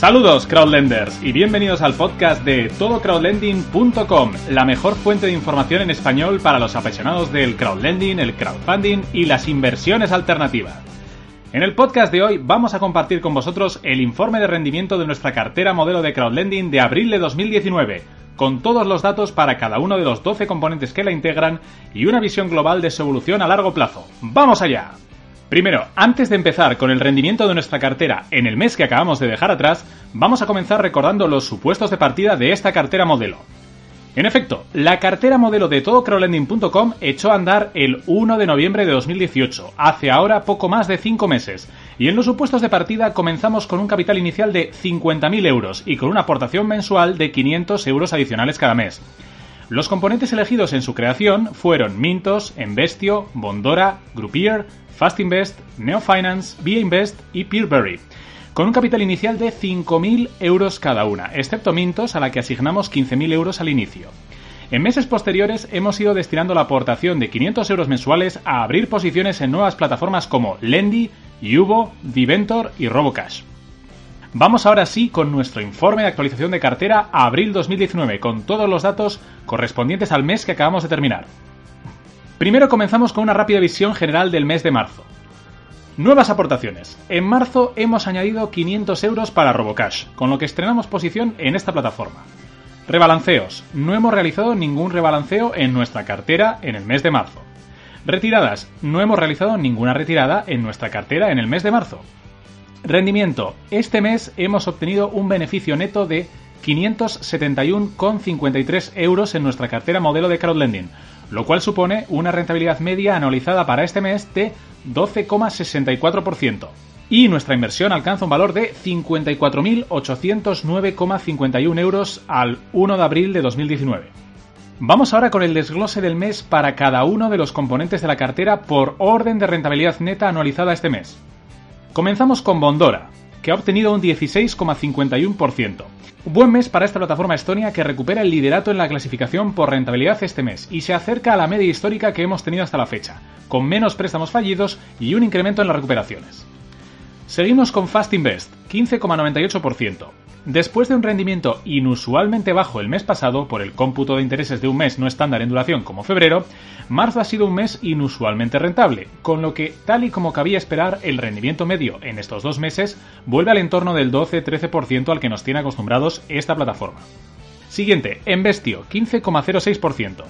Saludos crowdlenders y bienvenidos al podcast de todocrowdlending.com, la mejor fuente de información en español para los apasionados del crowdlending, el crowdfunding y las inversiones alternativas. En el podcast de hoy vamos a compartir con vosotros el informe de rendimiento de nuestra cartera modelo de crowdlending de abril de 2019, con todos los datos para cada uno de los 12 componentes que la integran y una visión global de su evolución a largo plazo. ¡Vamos allá! Primero, antes de empezar con el rendimiento de nuestra cartera en el mes que acabamos de dejar atrás, vamos a comenzar recordando los supuestos de partida de esta cartera modelo. En efecto, la cartera modelo de todocrowlending.com echó a andar el 1 de noviembre de 2018, hace ahora poco más de 5 meses, y en los supuestos de partida comenzamos con un capital inicial de 50.000 euros y con una aportación mensual de 500 euros adicionales cada mes. Los componentes elegidos en su creación fueron Mintos, Embestio, Bondora, Groupier, Fastinvest, Neofinance, Via Invest y Peerberry, con un capital inicial de 5.000 euros cada una, excepto Mintos, a la que asignamos 15.000 euros al inicio. En meses posteriores hemos ido destinando la aportación de 500 euros mensuales a abrir posiciones en nuevas plataformas como Lendy, Yubo, Viventor y Robocash. Vamos ahora sí con nuestro informe de actualización de cartera a abril 2019, con todos los datos correspondientes al mes que acabamos de terminar. Primero comenzamos con una rápida visión general del mes de marzo. Nuevas aportaciones. En marzo hemos añadido 500 euros para Robocash, con lo que estrenamos posición en esta plataforma. Rebalanceos. No hemos realizado ningún rebalanceo en nuestra cartera en el mes de marzo. Retiradas. No hemos realizado ninguna retirada en nuestra cartera en el mes de marzo. Rendimiento. Este mes hemos obtenido un beneficio neto de 571,53 euros en nuestra cartera modelo de crowdlending, lo cual supone una rentabilidad media anualizada para este mes de 12,64%. Y nuestra inversión alcanza un valor de 54.809,51 euros al 1 de abril de 2019. Vamos ahora con el desglose del mes para cada uno de los componentes de la cartera por orden de rentabilidad neta anualizada este mes. Comenzamos con Bondora, que ha obtenido un 16,51%. Un buen mes para esta plataforma estonia que recupera el liderato en la clasificación por rentabilidad este mes y se acerca a la media histórica que hemos tenido hasta la fecha, con menos préstamos fallidos y un incremento en las recuperaciones. Seguimos con Fast Invest, 15,98%. Después de un rendimiento inusualmente bajo el mes pasado por el cómputo de intereses de un mes no estándar en duración como febrero, marzo ha sido un mes inusualmente rentable, con lo que, tal y como cabía esperar, el rendimiento medio en estos dos meses vuelve al entorno del 12-13% al que nos tiene acostumbrados esta plataforma. Siguiente, Embestio, 15,06%.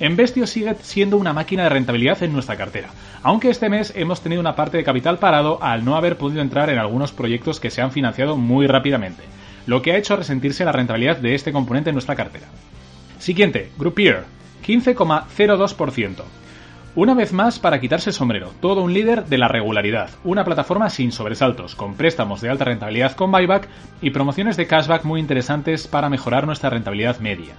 Embestio sigue siendo una máquina de rentabilidad en nuestra cartera, aunque este mes hemos tenido una parte de capital parado al no haber podido entrar en algunos proyectos que se han financiado muy rápidamente, lo que ha hecho resentirse la rentabilidad de este componente en nuestra cartera. Siguiente, Groupier, 15,02%. Una vez más para quitarse el sombrero, todo un líder de la regularidad, una plataforma sin sobresaltos, con préstamos de alta rentabilidad con buyback y promociones de cashback muy interesantes para mejorar nuestra rentabilidad media.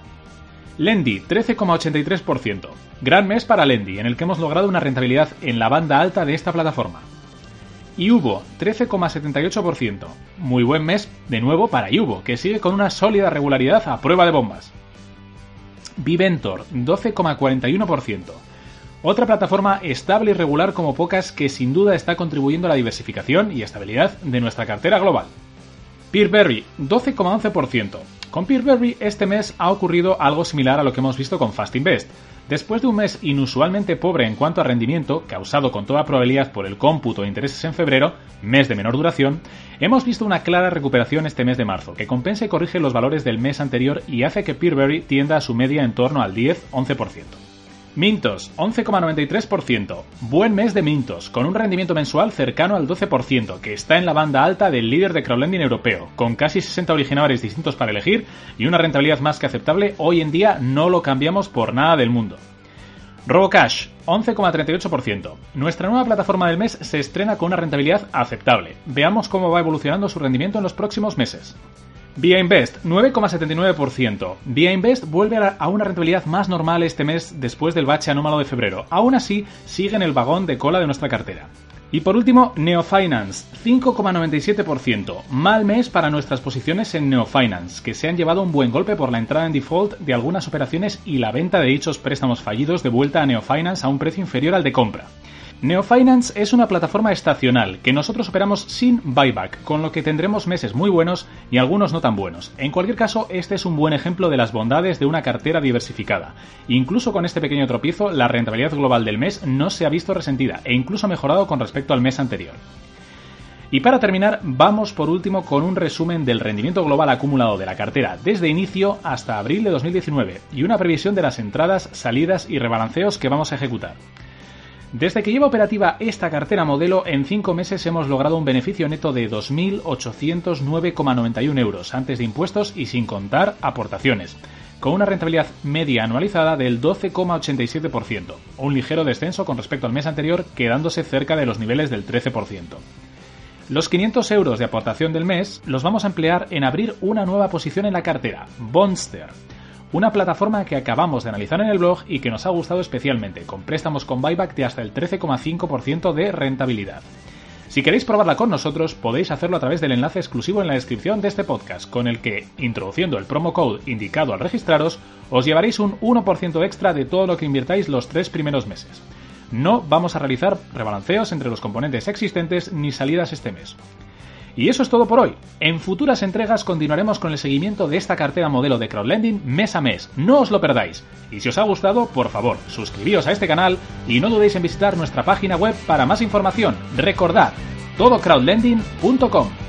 Lendy, 13,83%. Gran mes para Lendy, en el que hemos logrado una rentabilidad en la banda alta de esta plataforma. Yubo, 13,78%. Muy buen mes de nuevo para Yubo, que sigue con una sólida regularidad a prueba de bombas. Viventor, 12,41%. Otra plataforma estable y regular como pocas que sin duda está contribuyendo a la diversificación y estabilidad de nuestra cartera global. Peerberry, 12,11%. Con Peerberry este mes ha ocurrido algo similar a lo que hemos visto con Fast Invest. Después de un mes inusualmente pobre en cuanto a rendimiento, causado con toda probabilidad por el cómputo de intereses en febrero, mes de menor duración, hemos visto una clara recuperación este mes de marzo, que compensa y corrige los valores del mes anterior y hace que Peerberry tienda a su media en torno al 10-11%. Mintos, 11,93%. Buen mes de Mintos, con un rendimiento mensual cercano al 12%, que está en la banda alta del líder de crowdlending europeo, con casi 60 originadores distintos para elegir y una rentabilidad más que aceptable, hoy en día no lo cambiamos por nada del mundo. RoboCash, 11,38%. Nuestra nueva plataforma del mes se estrena con una rentabilidad aceptable. Veamos cómo va evolucionando su rendimiento en los próximos meses. Via Invest, 9,79%. Via Invest vuelve a una rentabilidad más normal este mes después del bache anómalo de febrero. Aún así, sigue en el vagón de cola de nuestra cartera. Y por último, Neofinance, 5,97%. Mal mes para nuestras posiciones en Neofinance, que se han llevado un buen golpe por la entrada en default de algunas operaciones y la venta de dichos préstamos fallidos de vuelta a Neofinance a un precio inferior al de compra. Neofinance es una plataforma estacional que nosotros operamos sin buyback, con lo que tendremos meses muy buenos y algunos no tan buenos. En cualquier caso, este es un buen ejemplo de las bondades de una cartera diversificada. Incluso con este pequeño tropiezo, la rentabilidad global del mes no se ha visto resentida e incluso ha mejorado con respecto al mes anterior. Y para terminar, vamos por último con un resumen del rendimiento global acumulado de la cartera desde inicio hasta abril de 2019 y una previsión de las entradas, salidas y rebalanceos que vamos a ejecutar. Desde que lleva operativa esta cartera modelo, en 5 meses hemos logrado un beneficio neto de 2.809,91 euros antes de impuestos y sin contar aportaciones, con una rentabilidad media anualizada del 12,87%, un ligero descenso con respecto al mes anterior, quedándose cerca de los niveles del 13%. Los 500 euros de aportación del mes los vamos a emplear en abrir una nueva posición en la cartera, Bonster una plataforma que acabamos de analizar en el blog y que nos ha gustado especialmente, con préstamos con buyback de hasta el 13,5% de rentabilidad. Si queréis probarla con nosotros, podéis hacerlo a través del enlace exclusivo en la descripción de este podcast, con el que, introduciendo el promo code indicado al registraros, os llevaréis un 1% extra de todo lo que invirtáis los tres primeros meses. No vamos a realizar rebalanceos entre los componentes existentes ni salidas este mes. Y eso es todo por hoy. En futuras entregas continuaremos con el seguimiento de esta cartera modelo de crowdlending mes a mes. No os lo perdáis. Y si os ha gustado, por favor, suscribíos a este canal y no dudéis en visitar nuestra página web para más información. Recordad, todocrowdlending.com.